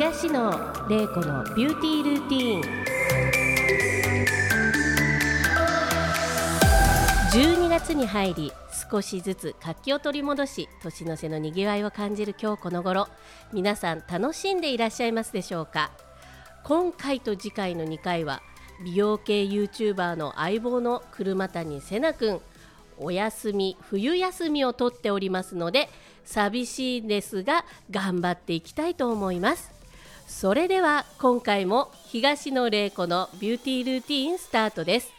東野玲子のビューティールーティーン。12月に入り少しずつ活気を取り戻し年の瀬のにぎわいを感じる今日この頃。皆さん楽しんでいらっしゃいますでしょうか？今回と次回の2回は美容系 YouTuber の相棒の車谷瀬名くんお休み冬休みを取っておりますので寂しいですが頑張っていきたいと思います。それでは今回も東野玲子のビューティールーティーンスタートです。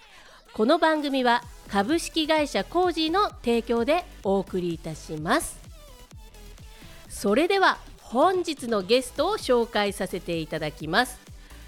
この番組は株式会社コージーの提供でお送りいたします。それでは本日のゲストを紹介させていただきます。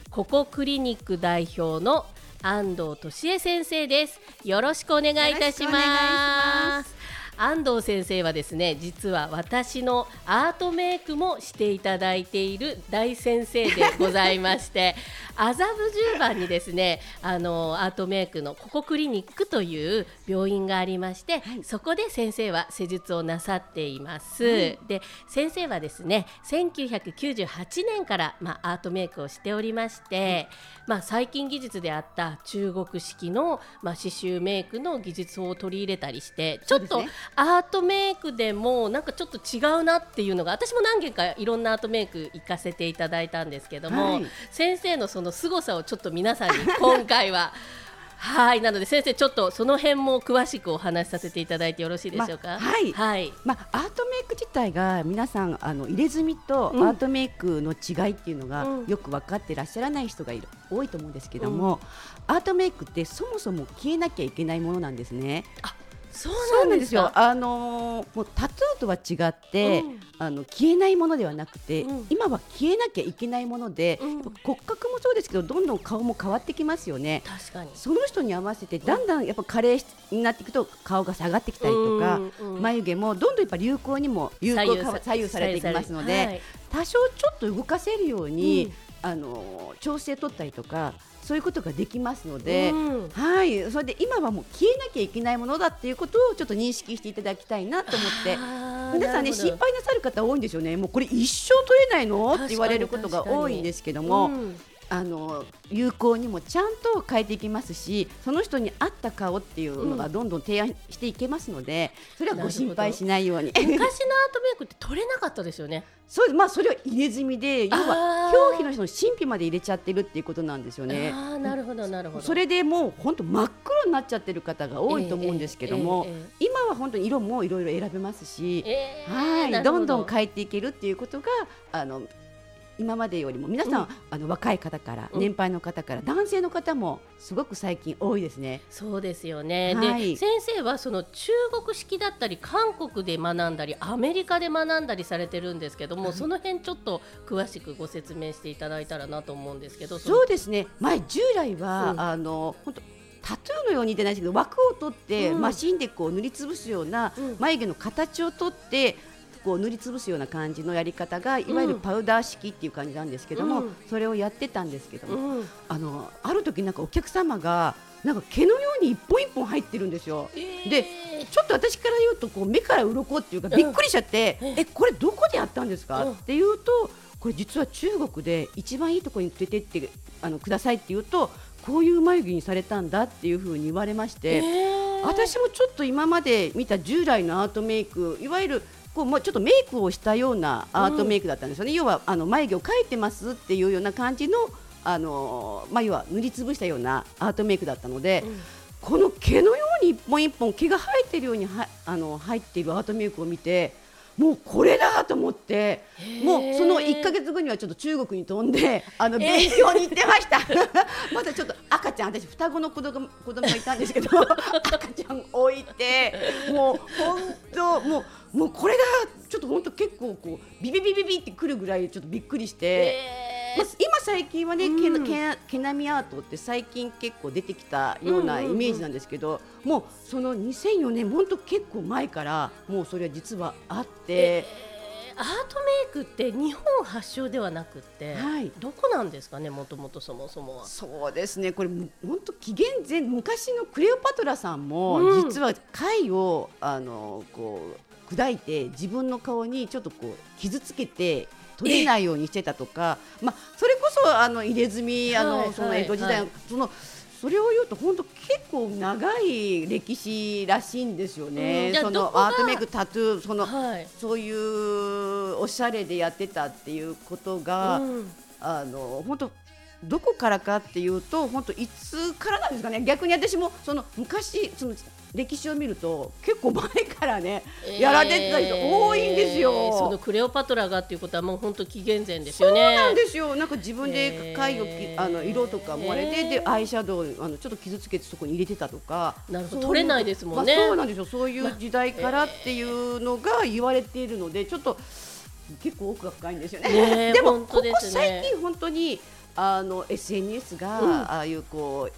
ココクリニック代表の安藤俊恵先生です。よろしくお願いいたします。安藤先生はですね実は私のアートメイクもしていただいている大先生でございまして 麻布十番にですねあのアートメイクのココクリニックという病院がありまして、はい、そこで先生は施術をなさっています、はい、で先生はですね1998年から、まあ、アートメイクをしておりまして、まあ、最近技術であった中国式の、まあ、刺繍メイクの技術を取り入れたりしてちょっと、アートメイクでもなんかちょっと違うなっていうのが私も何件かいろんなアートメイク行かせていただいたんですけども、はい、先生のその凄さをちょっと皆さんに今回は はいなので先生ちょっとその辺も詳しくお話しさせていただいてよろしいでしょうか、ま、はい、はい、まアートメイク自体が皆さんあの入れ墨とアートメイクの違いっていうのが、よく分かってらっしゃらない人がいる多いと思うん。ですけども、うん、アートメイクってそもそも消えなきゃいけないものなんですね。あそうなんですよ。あのー、もうタトゥーとは違って、うん、あの消えないものではなくて、うん、今は消えなきゃいけないもので、うん、骨格もそうですけどどんどん顔も変わってきますよね。確かに。その人に合わせてだんだんやっぱ加齢になっていくと顔が下がってきたりとか、眉毛もどんどんやっぱ流行にも流行左右されていきますので、はい、多少ちょっと動かせるように、あの調整取ったりとかそういうことができますので、うん、はい。それで今はもう消えなきゃいけないものだっていうことをちょっと認識していただきたいなと思って。皆さんね心配なさる方多いんですよね。もうこれ一生取れないの？って言われることが多いんですけども、うん、あの有効にもちゃんと変えていきますしその人に合った顔っていうのがどんどん提案していけますので、それはご心配しないように。昔のアートメイクって取れなかったですよね。そうまあそれは入れ墨で要は表皮の人の神秘まで入れちゃってるっていうことなんですよね。あなるほどなるほど。それでもう本当真っ黒になっちゃってる方が多いと思うんですけども、えーえーえー、今は本当に色もいろいろ選べますし、はいどんどん変えていけるっていうことがあの今までよりも皆さん、うん、あの若い方から、年配の方から男性の方もすごく最近多いですね。そうですよね。はい、で先生はその中国式だったり韓国で学んだりアメリカで学んだりされてるんですけども、はい、その辺ちょっと詳しくご説明していただいたらなと思うんですけど。そうですね。前従来は、うん、あの本当タトゥーのように出ないですけど枠を取って、うん、マシンでこう塗りつぶすような眉毛の形を取ってこう塗りつぶすような感じのやり方がいわゆるパウダー式っていう感じなんですけども、うん、それをやってたんですけども、うん、あのある時なんかお客様がなんか毛のように一本一本入ってるんですよ。えー、でちょっと私から言うとこう目から鱗っていうかびっくりしちゃって、うん、えこれどこでやったんですか、っていうとこれ実は中国で一番いいところに連れてってあのくださいって言うとこういう眉毛にされたんだっていうふうに言われまして、えー、私もちょっと今まで見た従来のアートメイクいわゆるこうもうちょっとメイクをしたようなアートメイクだったんですよね、うん、要はあの眉毛を描いてますっていうような感じのあの眉は塗りつぶしたようなアートメイクだったので、うん、この毛のように一本一本毛が生えてるようにはあの入っているアートメイクを見てもうこれだと思ってもうその1か月後にはちょっと中国に飛んで あの勉強に行ってました。まだちょっと赤ちゃん私双子の子供子供がいたんですけど 赤ちゃん置いてもう本当もうもうこれだちょっと本当結構こうビビビビビってくるぐらいちょっとびっくりして。まあ、今最近はね、うん、毛毛並みアートって最近結構出てきたようなイメージなんですけど、もうその2004年本当結構前からもうそれは実はあって。アートメイクって日本発祥ではなくて、はい、どこなんですかねもともとそもそもは。そうですね。これ本当紀元前昔のクレオパトラさんも、実は貝をあのこう砕いて自分の顔にちょっとこう傷つけて取れないようにしてたとか、まあ、それこそあの入れ墨あの、はいその江戸時代の、はい。そのそれを言うと本当結構長い歴史らしいんですようんね。そのアートメイクタトゥーその、はい。そういうおしゃれでやってたっていうことが、うん。あの本当どこからかっていうと本当いつからなんですかね逆に私もその昔その歴史を見ると結構前からね、やられてた人多いんですよ。えーそのクレオパトラがっていうことはもう本当紀元前ですそうよね。なんですよ。なんか自分で貝をき、あの色とかもあれで、へーでアイシャドウあのちょっと傷つけてそこに入れてたとか。なるほどそう取れないですもんねまあそうなんですよ。そういう時代からっていうのが言われているので、ちょっと結構奥が深いんですよね。ねえでも本当ここ最近本当にあの SNS が、うんああいうこう。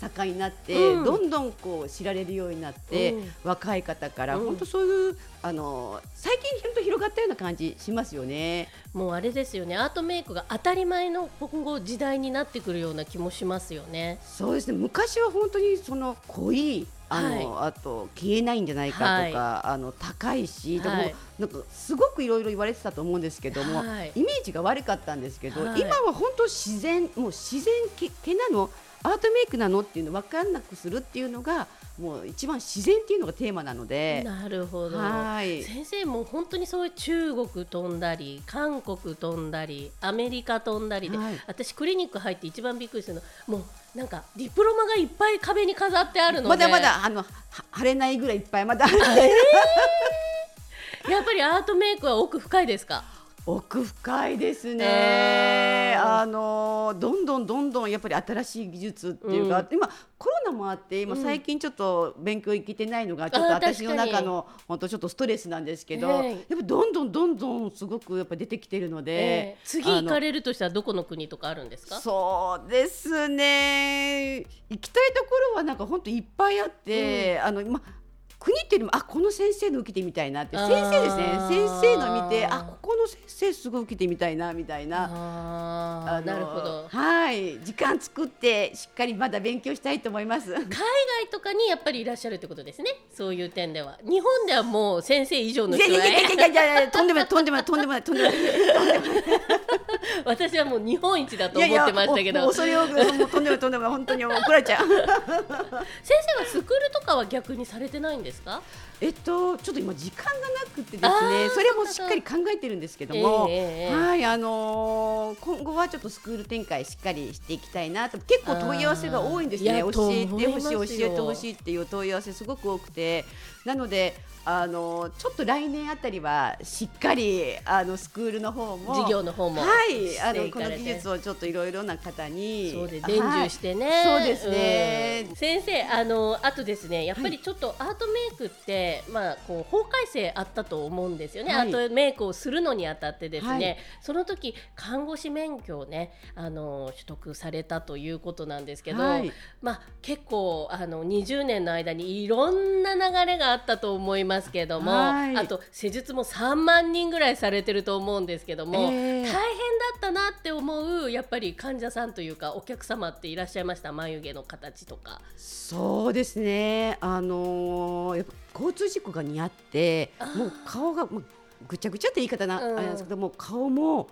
盛んになって、うんどんどんこう知られるようになって、うん若い方から、うん本当そういうあの最近本当広がったような感じしますよね。もうあれですよねアートメイクが当たり前の今後時代になってくるような気もしますよね。そうですね昔は本当にその濃いあの、あと消えないんじゃないかとか、あの高いし、でもはいなんかすごくいろいろ言われてたと思うんですけども、はい。イメージが悪かったんですけど、はい。今は本当自然もう自然け毛なの？アートメイクなの？っていうの分かんなくするっていうのがもう一番自然っていうのがテーマなので。なるほど。はい。先生も本当にそういう中国飛んだり韓国飛んだりアメリカ飛んだりで、はい。私クリニック入って一番びっくりするのもうなんかディプロマがいっぱい壁に飾ってあるので。まだまだあのは腫れないぐらいいっぱいまだやっぱりアートメイクは奥深いですか？奥深いですね、うんあのどんどんどんどんやっぱり新しい技術っていうか、今コロナもあって今うん。最近ちょっと勉強行けてないのがちょっと私の中の本当ちょっとストレスなんですけど、はいやっぱどんどんどんどんすごくやっぱ出てきてるので、えー次行かるれるとしたらどこの国とかあるんですか？そうですね。行きたいところはなんか本当いっぱいあって、あの今国っていうよりもあこの先生の受けてみたいなって先生ですね。先生の見てあここの先生すごい受けてみたいなみたいな。あなるほど。はい。時間作ってしっかりまだ勉強したいと思います。海外とかにやっぱりいらっしゃるってことですね。そういう点では。日本ではもう先生以上のいやい人がやいやいやいやいやとんでもないとんでもないとんでもないとんでもない。私はもう日本一だといやいや思ってましたけど。もう恐れ多くもうとんでもないとんでもない本当に怒られちゃう。先生はスクールとかは逆にされてないんですですか？えっとちょっと今時間がなくてですねそれもしっかり考えてるんですけども、ええええはいあのー今後はちょっとスクール展開しっかりしていきたいなと。結構問い合わせが多いんですね。教えてほしい教えてほしいっていう問い合わせすごく多くて。なのであのーちょっと来年あたりはしっかりあのスクールの方も授業の方もはいあのこの技術をちょっといろいろな方にそうで伝授してね、そうですね。うん。先生あのあとですねやっぱりちょっとアートメイクって、まあこう法改正あったと思うんですよね、はい。アートメイクをするのにあたってですね、はい。その時看護師免許をねあの取得されたということなんですけど、はい。まあ結構あの20年の間にいろんな流れがあったと思いますけども、はい。あと施術も3万人ぐらいされてると思うんですけども、ええ。大変だったなって思うやっぱり患者さんというかお客様っていらっしゃいました？眉毛の形とか。そうですね、あのー交通事故が似合ってもう顔がもうぐちゃぐちゃって言い方な、うん。あれなんですけどもう顔も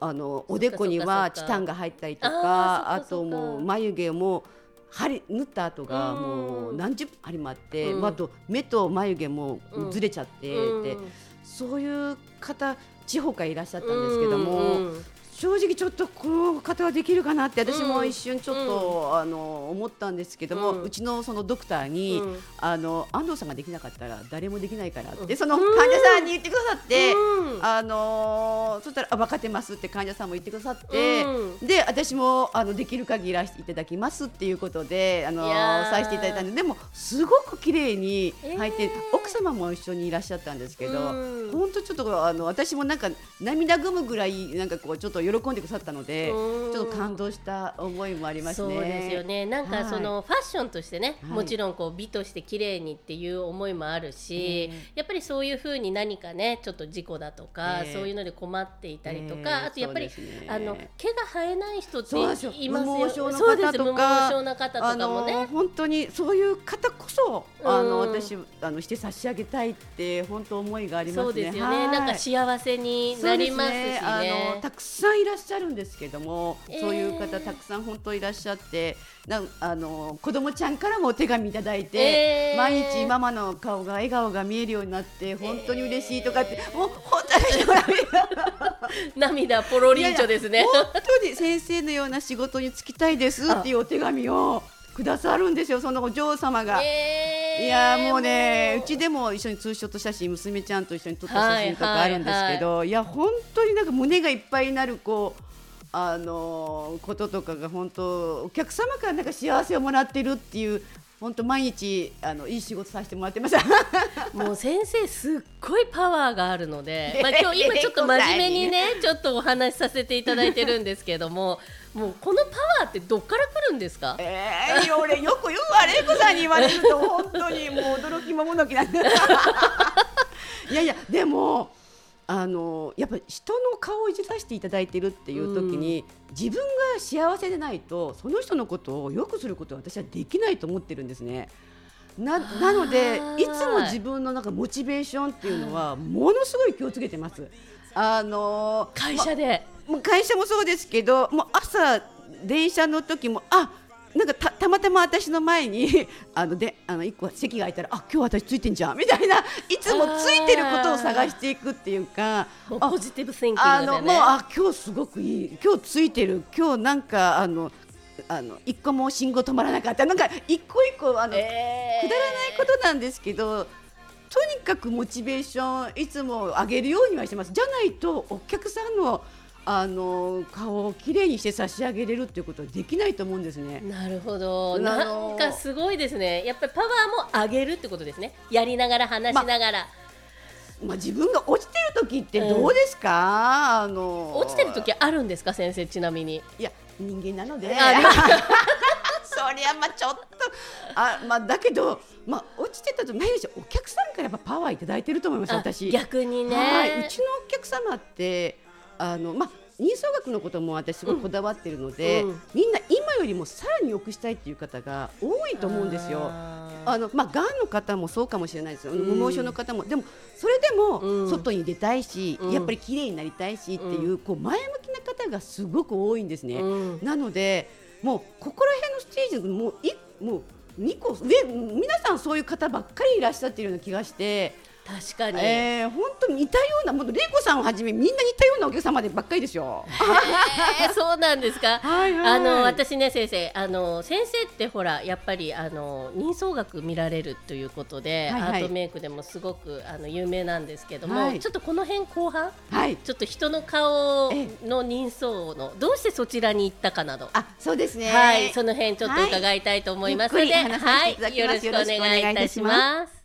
あのおでこにはチタンが入ったりとあかあともう眉毛も針縫った跡がうん。もう何十針もあって、うん。まあ、あと目と眉毛もずれちゃってて、うん。そういう方地方からいらっしゃったんですけども。うんうん正直ちょっとこの方はできるかなって私もうん。一瞬ちょっと、あの思ったんですけども、ううんちのそのドクターに、うん。あの安藤さんができなかったら誰もできないからって、うん。その患者さんに言ってくださって、うん。あのそしたらあ分かってますって患者さんも言ってくださって、うで私もあのできる限りいらしていただきますっていうことであのさせていただいたんででもすごく綺麗に入って、えー奥様も一緒にいらっしゃったんですけど。うん。本当ちょっとあの私もなんか涙ぐむぐらいなんかこうちょっと喜喜んでくださったので、ちょっと感動した思いもありますね。そうですよね。なんかそのファッションとしてね、はい、もちろんこう美として綺麗にっていう思いもあるし、やっぱりそういうふうに何かね、ちょっと事故だとか、えー、そういうので困っていたりとか、えー、あとやっぱり、ね、あの毛が生えない人っていますよ。無毛症の方とか、症な方とかもね、本当にそういう方こそ、あの私あのして差し上げたいって本当思いがありますね。そうですよね。なんか幸せになりますしね。あのたくさんいらっしゃるんですけども、えー、そういう方たくさん本当いらっしゃってなあの子供ちゃんからもお手紙いただいて、えー、毎日ママの顔が笑顔が見えるようになって本当に嬉しいとかって、えー、もう本当に 涙ポロリンチョですね。本当に先生のような仕事に就きたいですっていうお手紙をくださるんですよそのお嬢様が。いやもうねうちでも一緒にツーショット写真娘ちゃんと一緒に撮った写真とかあるんですけど、はいはいはい、いや本当になんか胸がいっぱいになるこうあのこととかが本当お客様からなんか幸せをもらってるっていう本当毎日あのいい仕事させてもらってます。もう先生すっごいパワーがあるので、まあ今日今ちょっと真面目にね ちょっとお話しさせていただいてるんですけども、もうこのパワーってどっから来るんですか？ええー、俺よく言うわ玲子さんに言われると本当にもう驚きもものきなん いやいやでも。あのやっぱり人の顔をいじらせていただいているっていう時に、うん、自分が幸せでないとその人のことを良くすることは私はできないと思ってるんですね。ななのでいつも自分のなんかモチベーションっていうのはものすごい気をつけてます。あの会社で、ま、会社もそうですけどもう朝電車の時もあなんかたたまたま私の前に あのであの一個席が空いたらあ今日私ついてんじゃんみたいないつもついてることを探していくっていうかポジティブシンキングあのもうあ今日すごくいい今日ついてる今日なんかあのあの一個も信号止まらなかった。なんか一個一個あの、えー、くだらないことなんですけどとにかくモチベーションいつも上げるようにはしてます。じゃないとお客さんのあの顔をきれいにして差し上げれるっていうことはできないと思うんですね。なるほど。なんかすごいですね。やっぱりパワーも上げるってことですね。やりながら話しながら。ままあ、自分が落ちてる時ってどうですか、うん、あの落ちてる時あるんですか先生ちなみにいや人間なので そりゃまあちょっとあまあだけどまあ落ちてたとないでしょお客さんからやっぱパワーいただいてると思います私逆にね、はい、うちのお客様ってあのまあ人相学のことも私すごいこだわってるので、うんうん、みんな今よりもさらに良くしたいっていう方が多いと思うんですよ。あのまあ、がんの方もそうかもしれないですよ、無毛症の方も、でもそれでも外に出たいし、やっぱり綺麗になりたいしっていう,、こう前向きな方がすごく多いんですね。なのでもうここら辺のステージもういもう2個上皆さんそういう方ばっかりいらっしゃってるような気がして。確かに、えー、本当似たようなもう玲子さんをはじめみんな似たようなお客様でばっかりですよ。えー、そうなんですか？はいはい、あの私ね先生あの先生ってほらやっぱりあの人相学見られるということで、はいはい、アートメイクでもすごくあの有名なんですけども、はい、ちょっとこの辺後半、はい、ちょっと人の顔の人相のどうしてそちらに行ったかなど、あそうですね。はい、その辺ちょっと伺いたいと思いますので、はい、よろしくお願いいたします。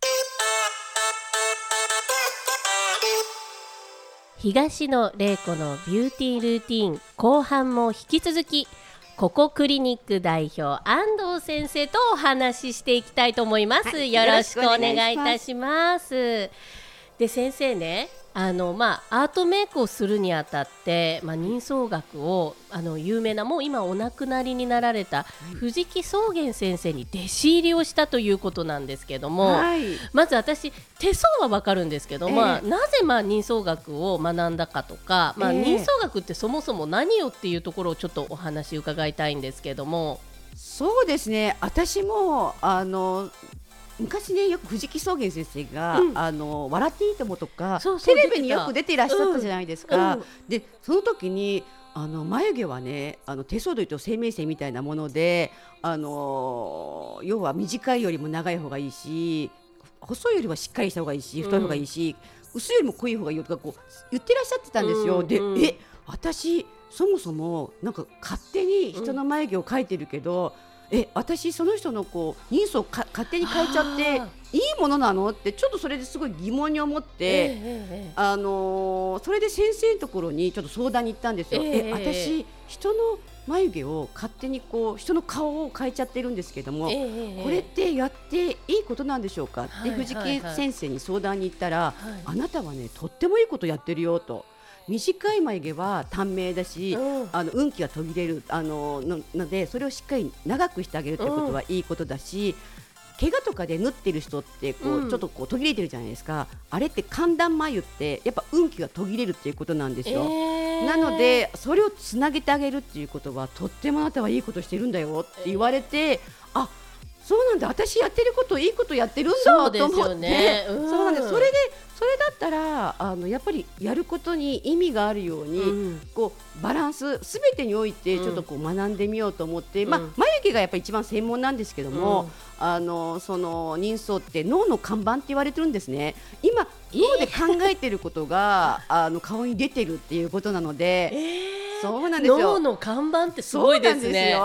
東野玲子のビューティールーティン後半も引き続きココクリニック代表安藤先生とお話ししていきたいと思います、はい、よろしくお願いいたしますで先生ねあのまあ、アートメイクをするにあたって、まあ、人相学をあの有名なもう今お亡くなりになられた藤木宗元先生に弟子入りをしたということなんですけども、はい、まず私手相は分かるんですけど、えー、まあ、なぜまあ人相学を学んだかとか、まあ、人相学ってそもそも何よっていうところをちょっとお話伺いたいんですけども。そうですね。私もあの昔ねよく藤木宗元先生が、うん、あの笑っていいともとかテレビによく出ていらっしゃったじゃないですか。うん。うん、でその時にあの眉毛はねあの手相でいうと生命線みたいなものであの要は短いよりも長い方がいいし細いよりはしっかりした方がいいし太い方がいいし、薄いよりも濃い方がいいよとかこう言ってらっしゃってたんですよ。で、え私そもそもなんか勝手に人の眉毛を描いてるけど、え私その人のこう人相か勝手に変えちゃっていいものなのってちょっとそれですごい疑問に思って、えー、あのー、それで先生のところにちょっと相談に行ったんですよ。えー、え私人の眉毛を勝手にこう人の顔を変えちゃってるんですけども、えー、これってやっていいことなんでしょうかって藤木先生に相談に行ったら、はいはい、あなたはねとってもいいことやってるよと。短い眉毛は短命だし、うん、あの運気が途切れるあののでそれをしっかり長くしてあげるということはいいことだし、怪我とかで縫ってる人ってこう、うん、ちょっとこう途切れてるじゃないですか。あれって寒暖眉ってやっぱ運気が途切れるっていうことなんですよ、えー、なのでそれをつなげてあげるっていうことはとってもあなたはいいことしてるんだよって言われて、えー、あそうなんだ。私やってることいいことやってるんだと思って。そう、ね。うん、そうなんですそれでそれだったらあのやっぱりやることに意味があるように、うん、こうバランスすべてにおいてちょっとこう学んでみようと思って、うん、まあ、眉毛がやっぱり一番専門なんですけども、うん、あのその人相って脳の看板って言われてるんですね。今脳で考えてることが、えー、あの顔に出てるっていうことなので。えーそうなんですよ。脳の看板ってすごいですね。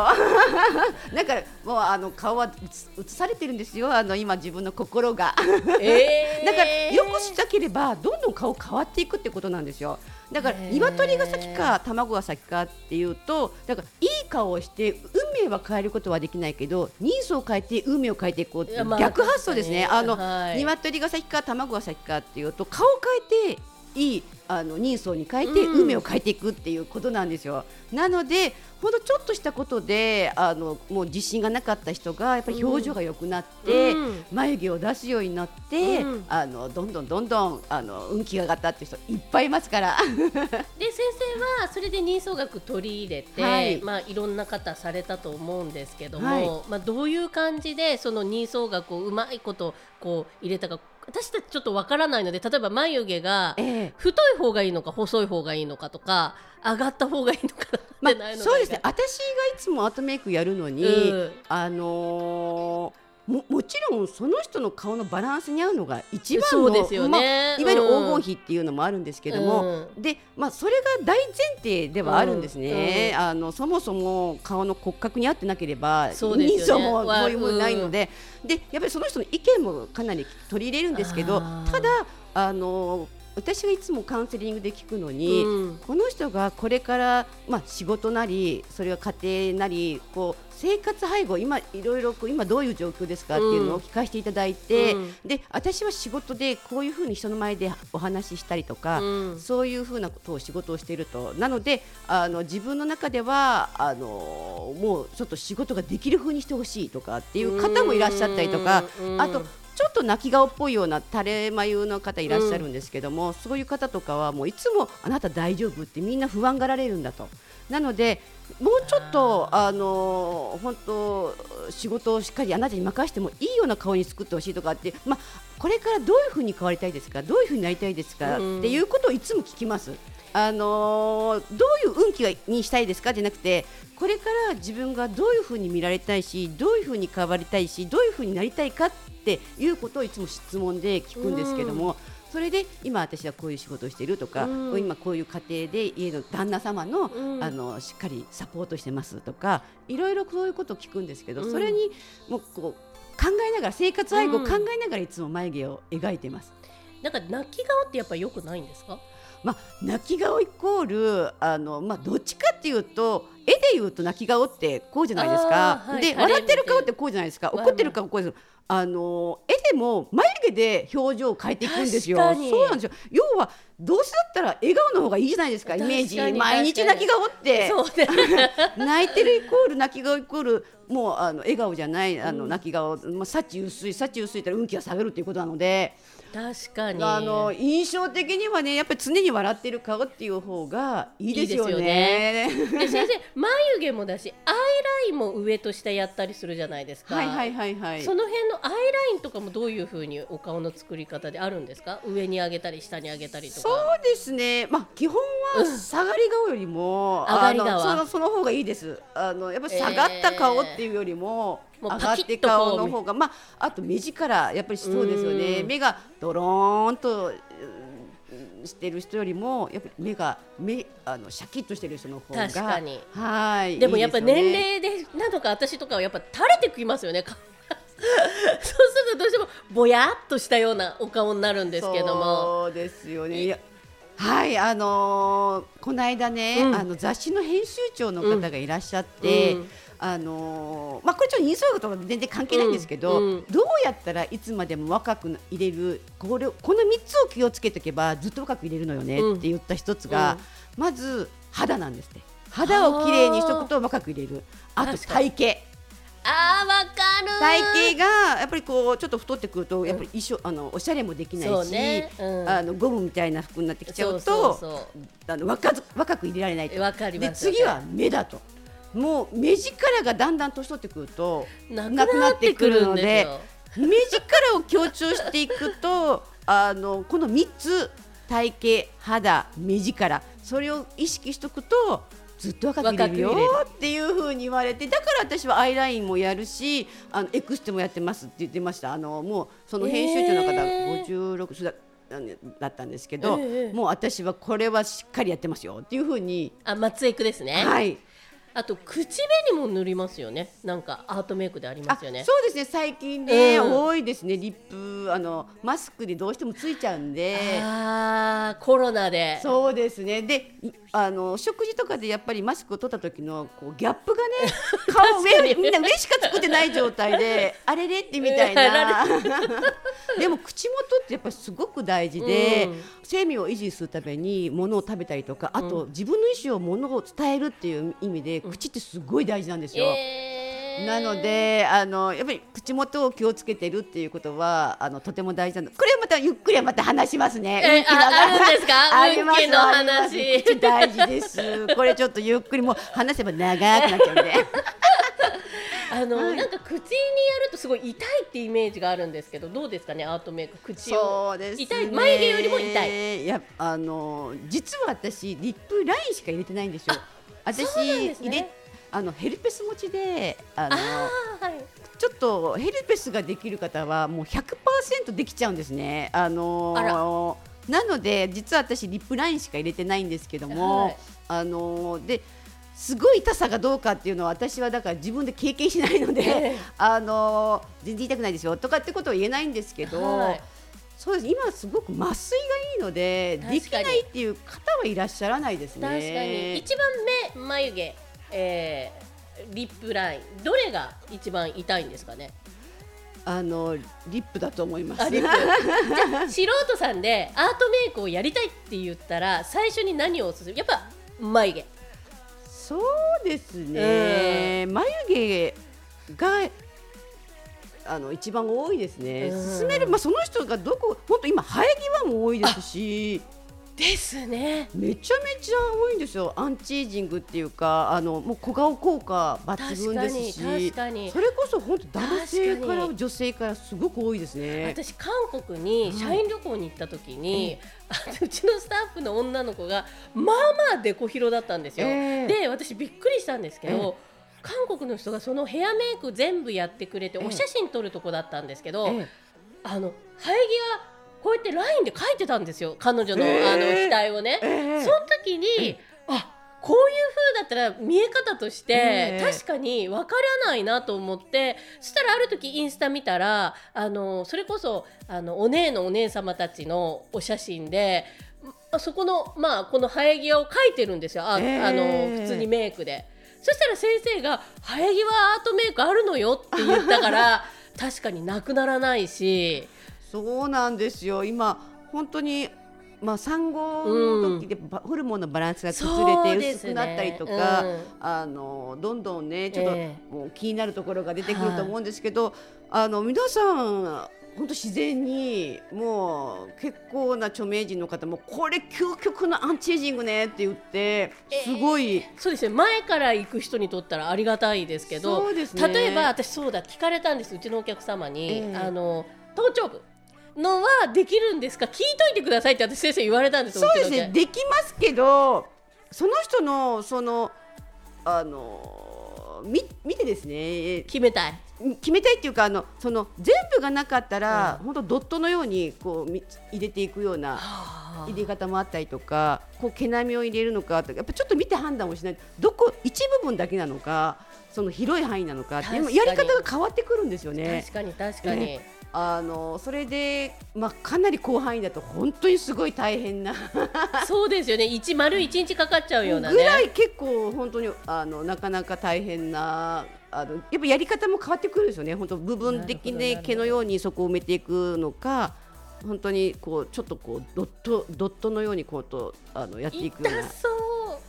だ からもうあの顔は映されてるんですよ。あの今自分の心が。えー、だからよくしたければどんどん顔変わっていくってことなんですよ。だから鶏が先か卵が先かっていうとだからいい顔をして運命は変えることはできないけど人相を変えて運命を変えていこうって逆発想ですね。あの、はい、鶏が先か卵が先かっていうと顔を変えていいあの人相に変えて運命を変えていくっていうことなんですよ。うん、なのでほんとちょっとしたことであのもう自信がなかった人がやっぱり表情が良くなって、うん、眉毛を出すようになって、うん、あのどんどんどんどんあの運気が上がったっていう人いっぱいいますから。で先生はそれで人相学取り入れて、はい、まあいろんな方されたと思うんですけども、はい、まあどういう感じでその人相学をうまいことこう入れたか私たちちょっとわからないので例えば眉毛が太い方がいいのか細い方がいいのかとか上がった方がいいのかまあ、そうですね。私がいつもアートメイクやるのに、うん、あのーももちろんその人の顔のバランスに合うのが一番のですよね、まあ、いわゆる黄金比っていうのもあるんですけども、うん、でまあ、それが大前提ではあるんですね、うん。うん、あのそもそも顔の骨格に合ってなければ、ね、人相もそういうものないので,、でやっぱりその人の意見もかなり取り入れるんですけどただあの私がいつもカウンセリングで聞くのに、うん、この人がこれから、まあ、仕事なりそれは家庭なりこう生活配合今いろいろ今どういう状況ですかっていうのを聞かせていただいて、うん、で私は仕事でこういうふうに人の前でお話ししたりとか、うん、そういうふうなことを仕事をしていると。なのであの自分の中ではあのもうちょっと仕事ができるふうにしてほしいとかっていう方もいらっしゃったりとか、あとちょっと泣き顔っぽいような垂れ眉の方いらっしゃるんですけども、うん、そういう方とかはもういつもあなた大丈夫ってみんな不安がられるんだと。なのでもうちょっとあの本当仕事をしっかりあなたに任せてもいいような顔に作ってほしいとかって、まあ、これからどういうふうに変わりたいですかどういうふうになりたいですか、うん、っていうことをいつも聞きます。あのー、どういう運気にしたいですかじゃなくてこれから自分がどういうふうに見られたいしどういうふうに変わりたいしどういうふうになりたいかっていうことをいつも質問で聞くんですけども、それで今私はこういう仕事をしているとか、うん、今こういう家庭で家の旦那様のうん、あのしっかりサポートしてますとかいろいろそういうことを聞くんですけど、うん、それにもうこう考えながら生活愛護を考えながらいつも眉毛を描いてます。なんか泣き顔ってやっぱ良くないんですか？まあ、泣き顔イコールあの、まあ、どっちかっていうと絵で言うと泣き顔ってこうじゃないですか、はい、で笑ってる顔ってこうじゃないですか。怒ってる顔こうですあの絵でも眉毛で表情を変えていくんですよ。そうなんですよ。要はどうせだったら笑顔の方がいいじゃないですか。イメージ毎日泣き顔って、泣いてるイコール泣き顔イコールもうあの笑顔じゃないあの泣き顔、まあ幸薄い幸薄いったら運気が下がるということなので。確かにあの印象的にはねやっぱり常に笑ってる顔っていう方がいいですよね。いいで、ね、先生眉毛もだしアイラインも上と下やったりするじゃないですか。はいはいはいはい。その辺のアイラインとかもどういうふうにお顔の作り方であるんですか？上に上げたり下に上げたりとか。そうですね。まあ基本は下がり顔よりも、うん、上がり顔そのその方がいいです。あのやっぱ下がった顔っていうよりも。えー上がって顔の方がまああと目力やっぱりそうですよね。目がドローンとしてる人よりもやっぱり目が目あのシャキッとしてる人の方が確かに。はいでもやっぱ年齢でなのか私とかはやっぱ垂れてきますよねそうするとどうしてもぼやっとしたようなお顔になるんですけども。そうですよね。はいあのーこの間ね、うん。あの雑誌の編集長の方がいらっしゃって、うん。あのーまあこれちょっとインストールとか全然関係ないんですけど、うんうん。どうやったらいつまでも若く入れるこれこの3つを気をつけておけばずっと若く入れるのよねうん。って言った一つが、まず肌なんですって。肌をきれいにしとくと若く入れる。あと体型あーわかる。体型がやっぱりこうちょっと太ってくるとやっぱり衣装あのおしゃれもできないし、ね。うん。あのゴムみたいな服になってきちゃうとあの若ず若く入れられないと。わかりまです次は目だと。もう目力がだんだん年取ってくるとなくなってくるんで目力を強調していくと あのこの3つ体型肌目力それを意識しておくとずっと若く入れるよっていうふうに言われてだから私はアイラインもやるしあのエクステもやってますって言ってました。あのもうその編集長の方、えー。56歳だだったんですけど、ええもう私はこれはしっかりやってますよっていうふうに、あ松江区ですね、はい、あと口紅も塗りますよね。なんかアートメイクでありまあすよね。そうですね。最近ね、うん。多いですね。リップあのマスクでどうしてもついちゃうんで。あーコロナで。そうですね。でいあの食事とかでやっぱりマスクを取った時のこうギャップがね 顔上みんな上しか作ってない状態で あれれってみたいな。でも口元ってやっぱりすごく大事で、うん。生命を維持するために物を食べたりとかあと、自分の意思を物を伝えるっていう意味で、口ってすごい大事なんですよ。えーなのであのやっぱり口元を気をつけてるっていうことはあのとても大事なの。これはまたゆっくりはまた話しますね。ああるんですか？ありますの話口大事です。これちょっとゆっくりもう話せば長くなっちゃうんで。あの、はいなんか口にやるとすごい痛いってイメージがあるんですけどどうですかね？アートメイク口をそうです、ね。痛い？眉毛よりも痛い。いやあの実は私リップラインしか入れてないんですよ。私入れあのヘルペス持ちであのはい。ちょっとヘルペスができる方はもう100%できちゃうんですね。あのあーなので実は私リップラインしか入れてないんですけども、はい。あのーですごい痛さがどうかっていうのは私はだから自分で経験しないので、ええ。あのー全然痛くないですよとかってことは言えないんですけど、はいそうです。今すごく麻酔がいいのでできないっていう方はいらっしゃらないですね。確かに。一番目眉毛、えー、リップライン。どれが一番痛いんですかね？あのリップだと思います。じゃあ素人さんでアートメイクをやりたいって言ったら最初に何をおすすめ？やっぱ眉毛。そうですね、眉毛があの一番多いですね、うん。勧める、まあ、その人がどこ、本当、今、生え際も多いですし、ですね。めちゃめちゃ多いんですよ、アンチエイジングっていうか、あのもう小顔効果抜群ですし、確かに確かに。それこそ本当、男性から女性からすごく多いですね。私韓国に社員旅行に行った時に、あのうちのスタッフの女の子がまあまあデコ広だったんですよ、ええ。で私びっくりしたんですけど、韓国の人がそのヘアメイク全部やってくれてええお写真撮るとこだったんですけど、ええあの生え際こうやってラインで描いてたんですよ。彼女の,、ええあの額をね、ええその時に、あこういう風だったら見え方として、ええ確かに分からないなと思ってそしたらある時インスタ見たらあのそれこそあのお姉のお姉様たちのお写真であそこのまあこの生え際を描いてるんですよ。あ,、ええあの普通にメイクで。そしたら先生が生え際アートメイクあるのよって言ったから 確かになくならないし。そうなんですよ。今本当にまあ産後の時でばホルモンのバランスが崩れて薄くなったりとか、うん。あのどんどんねちょっとえもう気になるところが出てくると思うんですけど、あの皆さん本当自然にもう結構な著名人の方もこれ究極のアンチエイジングねって言ってすごい、そうですね。前から行く人にとったらありがたいですけどそうですね。例えば私そうだ聞かれたんですうちのお客様に、ええ。あの頭頂部のはできるんですか？聞いといてくださいって私先生言われたんですよそうですね。できますけどその人のそのあのみ見てですね。決めたい決めたいっていうかあのその全部がなかったら、本当ドットのようにこうみ入れていくような入れ方もあったりとかこう毛並みを入れるのかとかやっぱちょっと見て判断をしないどこ一部分だけなのかその広い範囲なのかっていうやり方が変わってくるんですよね。確かに確かに、ね。あのそれで、まあ、かなり広範囲だと本当にすごい大変な。そうですよね。一丸一日かかっちゃうような、ね、ぐらい結構本当にあのなかなか大変なあのやっぱやり方も変わってくるんですよね。本当部分的で毛のようにそこを埋めていくのか本当にこうちょっとこうドットドットのようにこうとあのやっていくような。そう。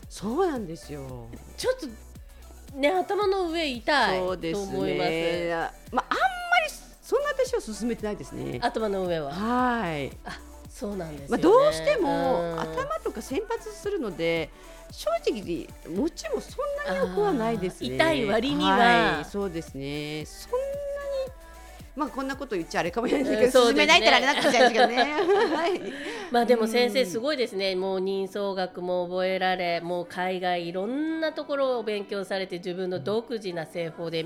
そうなんですよ。ちょっとね頭の上痛いそうですね。まああんまりそんな私は進めてないですね。頭の上は。はい。あそうなんです、ね、まあ、どうしても頭とか先発するので正直もちもそんなによくはないですね痛い割には、はい、そうですねそんなにまあこんなこと言っちゃあれかもしれないけど、進めないってあれなっちゃうんですけどね。はい。まあでも先生すごいですね。もう人相学も覚えられ、もう海外いろんなところを勉強されて自分の独自な製法で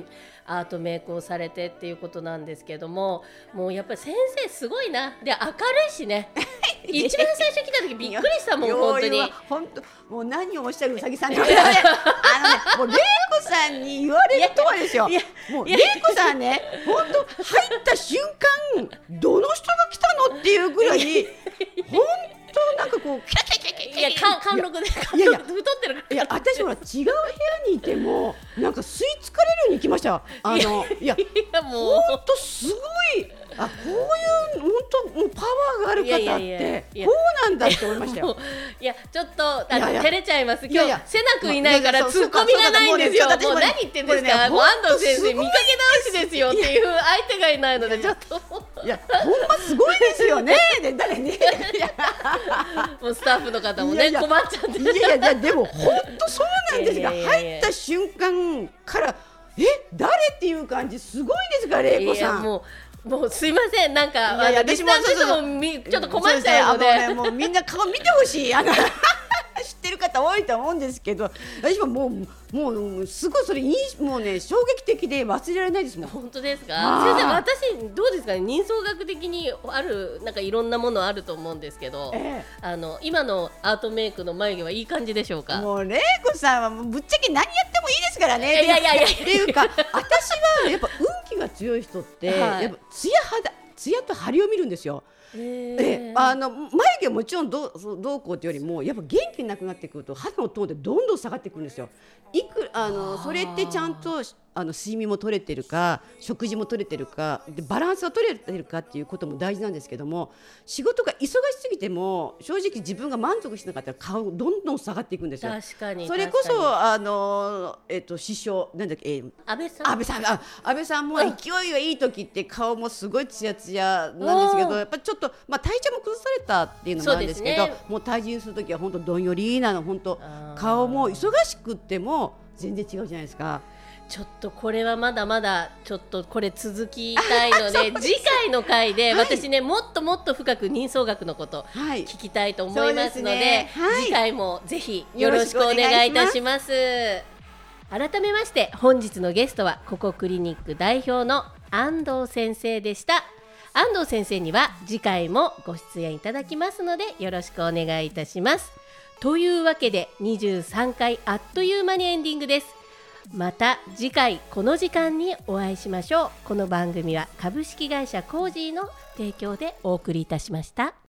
アートメイクをされてっていうことなんですけども、もうやっぱり先生すごいな。で明るいしね。一番最初来た時びっくりしたもん本当に。本当もう何をおっしゃるうさぎさんであのねもう玲子さんに言われるとはですよ。もう玲子さんね本当入った瞬間どの人が来たのっていうぐらい本当なんかこうキラキラキラキラいや貫禄でいやいや太ってるいや私ほら違う部屋にいてもなんか吸い付かれるように行きました。あのいや本当すごいあこういう本当もうパワーがある方ってこうなんだって思いましたよ。いやちょっとあの照れちゃいます。今日瀬名君いないからツッコミがないんですよ。もう何言ってんですか。もう安藤先生見かけ直しですよっていう相手がいないのでちょっと。いやほんますごいですよね。で誰ね。もうスタッフの方もね困っちゃって。いやいやでも本当そうなんですが入った瞬間からえ誰っていう感じすごいですか玲子さん。もうすいません。なんかいや私もちょっと困っちゃうので、ね、もうみんな顔見てほしい。あの方多いと思うんですけど私ももうもうすごいそれもうね衝撃的で忘れられないですもん本当ですか？先生私どうですかね？人相学的にあるなんかいろんなものあると思うんですけど、ええ、あの今のアートメイクの眉毛はいい感じでしょうか？もう玲子さんはぶっちゃけ何やってもいいですからね。いやいやいやっていうか私はやっぱ運気が強い人って、はい、やっぱ艶肌艶と張りを見るんですよ。えあの眉毛もちろんどうどうこうというよりもやっぱ元気なくなってくると肌のトーンでどんどん下がってくるんですよ。いくあのそれってちゃんとあの睡眠も取れてるか食事も取れてるかでバランスが取れてるかっていうことも大事なんですけども仕事が忙しすぎても正直自分が満足しなかったら顔どんどん下がっていくんですよ。確かにそれこそあのえっ、ー、と師匠なんだっけ、えー、安倍さん。安倍さんあ安倍さんも勢いがいい時って顔もすごいツヤツヤなんですけどやっぱちょっとまあ体調も崩されたっていうのもあるんですけど、ね、もう退陣する時は本当どんよりなの本当顔も忙しくっても全然違うじゃないですか。ちょっとこれはまだまだちょっとこれ続きたいので次回の回で私ね、もっともっと深く人相学のこと聞きたいと思いますので,、次回もぜひよろしくお願いいたします。改めまして本日のゲストはここクリニック代表の安藤先生でした。安藤先生には次回もご出演いただきますのでよろしくお願いいたします。というわけで23回あっという間にエンディングですまた次回この時間にお会いしましょう。この番組は株式会社コージーの提供でお送りいたしました。